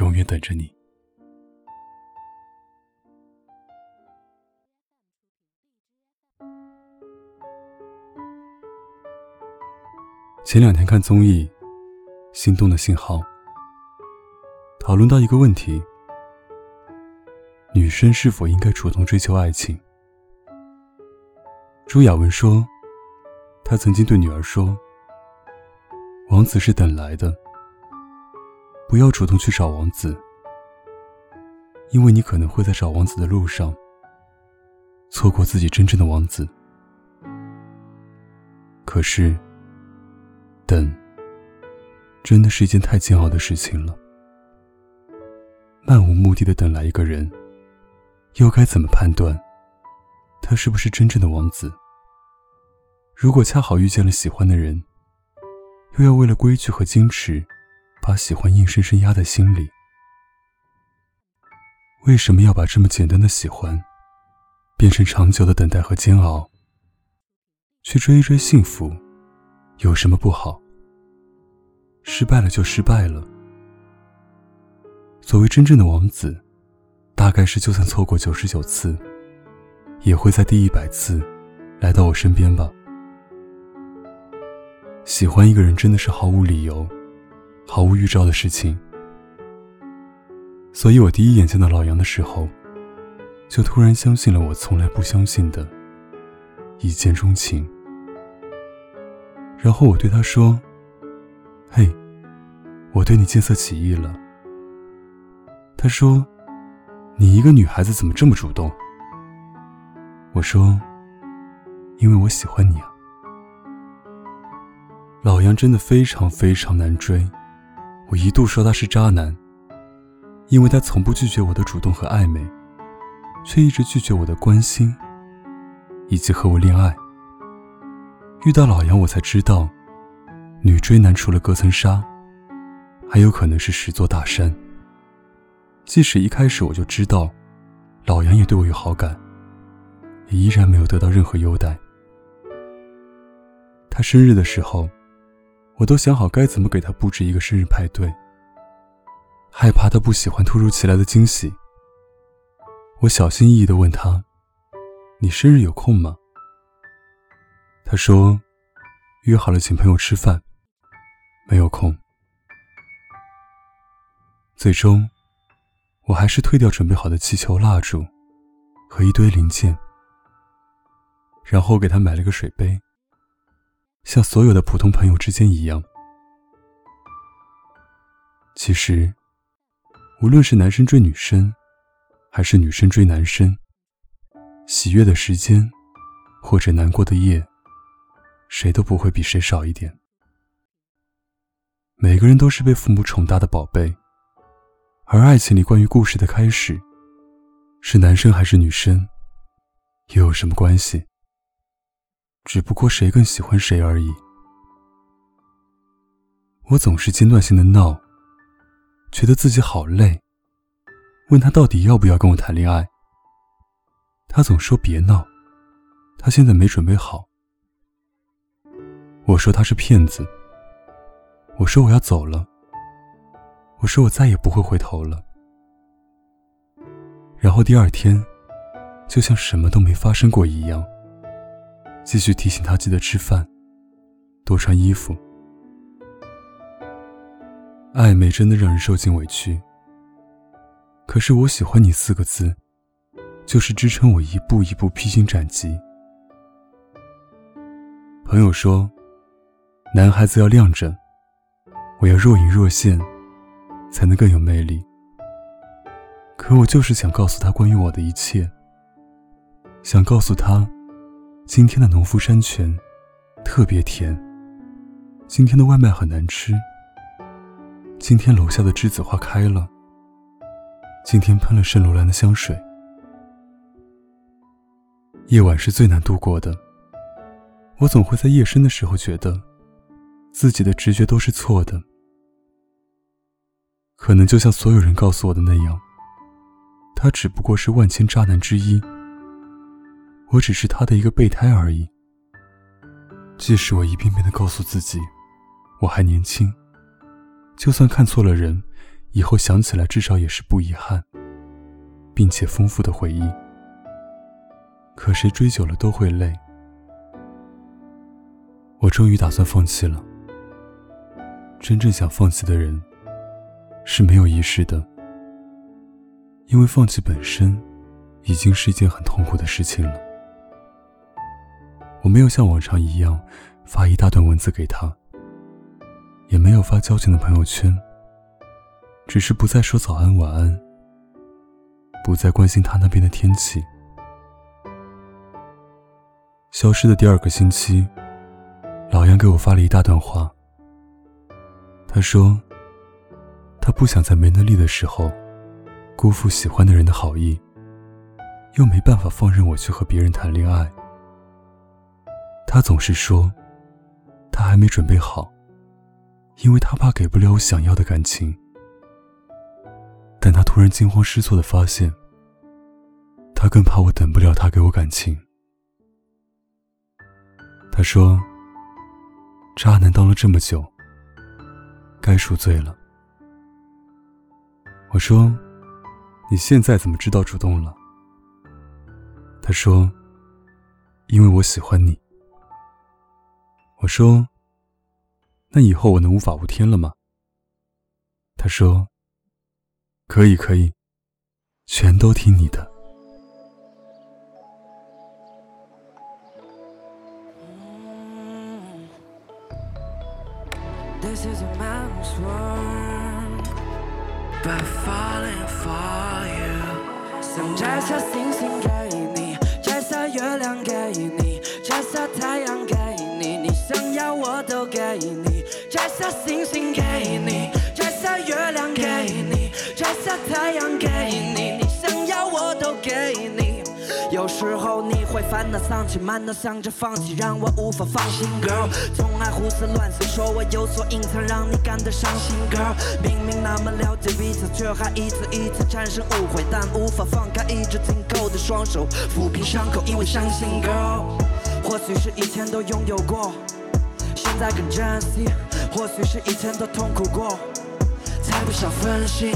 永远等着你。前两天看综艺《心动的信号》，讨论到一个问题：女生是否应该主动追求爱情？朱亚文说，他曾经对女儿说：“王子是等来的。”不要主动去找王子，因为你可能会在找王子的路上错过自己真正的王子。可是，等真的是一件太煎熬的事情了。漫无目的的等来一个人，又该怎么判断他是不是真正的王子？如果恰好遇见了喜欢的人，又要为了规矩和矜持。把喜欢硬生生压在心里，为什么要把这么简单的喜欢，变成长久的等待和煎熬？去追一追幸福，有什么不好？失败了就失败了。所谓真正的王子，大概是就算错过九十九次，也会在第一百次来到我身边吧。喜欢一个人真的是毫无理由。毫无预兆的事情，所以我第一眼见到老杨的时候，就突然相信了我从来不相信的一见钟情。然后我对他说：“嘿，我对你见色起意了。”他说：“你一个女孩子怎么这么主动？”我说：“因为我喜欢你啊。”老杨真的非常非常难追。我一度说他是渣男，因为他从不拒绝我的主动和暧昧，却一直拒绝我的关心，以及和我恋爱。遇到老杨，我才知道，女追男除了隔层纱，还有可能是十座大山。即使一开始我就知道，老杨也对我有好感，也依然没有得到任何优待。他生日的时候。我都想好该怎么给他布置一个生日派对，害怕他不喜欢突如其来的惊喜。我小心翼翼地问他：“你生日有空吗？”他说：“约好了请朋友吃饭，没有空。”最终，我还是退掉准备好的气球、蜡烛和一堆零件，然后给他买了个水杯。像所有的普通朋友之间一样，其实，无论是男生追女生，还是女生追男生，喜悦的时间，或者难过的夜，谁都不会比谁少一点。每个人都是被父母宠大的宝贝，而爱情里关于故事的开始，是男生还是女生，又有什么关系？只不过谁更喜欢谁而已。我总是间断性的闹，觉得自己好累。问他到底要不要跟我谈恋爱，他总说别闹，他现在没准备好。我说他是骗子。我说我要走了。我说我再也不会回头了。然后第二天，就像什么都没发生过一样。继续提醒他记得吃饭，多穿衣服。暧昧真的让人受尽委屈。可是我喜欢你四个字，就是支撑我一步一步披荆斩棘。朋友说，男孩子要亮着，我要若隐若现，才能更有魅力。可我就是想告诉他关于我的一切，想告诉他。今天的农夫山泉特别甜。今天的外卖很难吃。今天楼下的栀子花开了，今天喷了圣罗兰的香水。夜晚是最难度过的，我总会在夜深的时候觉得，自己的直觉都是错的。可能就像所有人告诉我的那样，他只不过是万千渣男之一，我只是他的一个备胎而已。即使我一遍遍的告诉自己，我还年轻，就算看错了人，以后想起来至少也是不遗憾，并且丰富的回忆。可谁追久了都会累，我终于打算放弃了。真正想放弃的人。是没有仪式的，因为放弃本身已经是一件很痛苦的事情了。我没有像往常一样发一大段文字给他，也没有发交情的朋友圈，只是不再说早安晚安，不再关心他那边的天气。消失的第二个星期，老杨给我发了一大段话，他说。他不想在没能力的时候辜负喜欢的人的好意，又没办法放任我去和别人谈恋爱。他总是说他还没准备好，因为他怕给不了我想要的感情。但他突然惊慌失措的发现，他更怕我等不了他给我感情。他说：“渣男当了这么久，该赎罪了。”我说：“你现在怎么知道主动了？”他说：“因为我喜欢你。”我说：“那以后我能无法无天了吗？”他说：“可以，可以，全都听你的。”烦恼丧气，满脑想着放弃，让我无法放心。Girl，总爱胡思乱想，说我有所隐藏，让你感到伤心。Girl，明明那么了解彼此，却还一次一次产生误会，但无法放开一直紧扣的双手，抚平伤口，因为伤心。Girl，或许是以前都拥有过，现在更珍惜；或许是以前都痛苦过，才不想分心。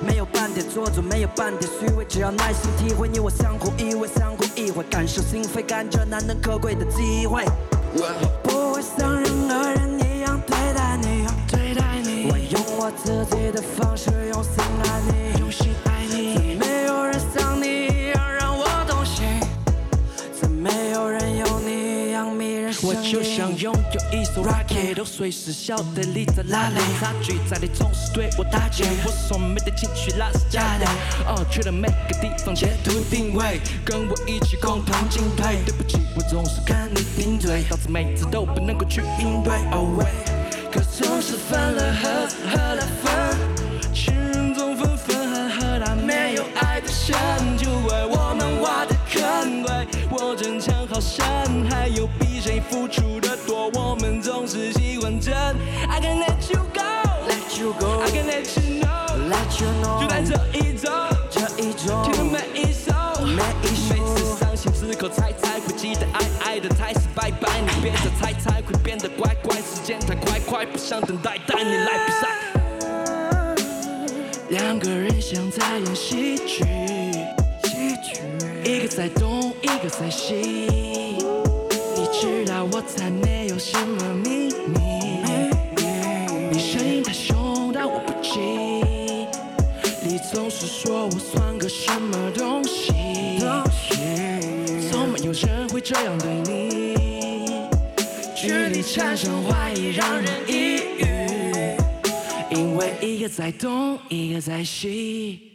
没有半点做作，没有半点虚伪，只要耐心体会，你我相互依偎，相互依偎，感受心扉，感觉难能可贵的机会。我不会像任何人一样对待你，对待你。我用我自己的方式，用心爱你，一艘 rocket，都随时晓得你在哪里。差距在你总是对我打击，我说没的情绪那是假的。哦，去了每个地方截图定位，跟我一起共同进退。对不起，我总是跟你顶嘴，导致每次都不能够去应对。Oh wait，可总是分了合，合了分，情人总分分合合，但没有爱的深，就为我们挖的坑。怪我争强好胜，还有付出的多，我们总是喜欢争。I can let you go，let you go，I can let you know，let you know，就在这一周，这一周，听的每一首，每一首，每次伤心之后猜猜会记得爱爱的太是拜拜，你别再猜猜会变得乖乖，时间太快快，不想等待，带你来比赛。两个人像在演喜剧，一个在东，一个在西。你知道我才没有什么秘密，你声音太凶，但我不急。你总是说我算个什么东西，从没有人会这样对你。距离产生怀疑，让人抑郁，因为一个在东，一个在西。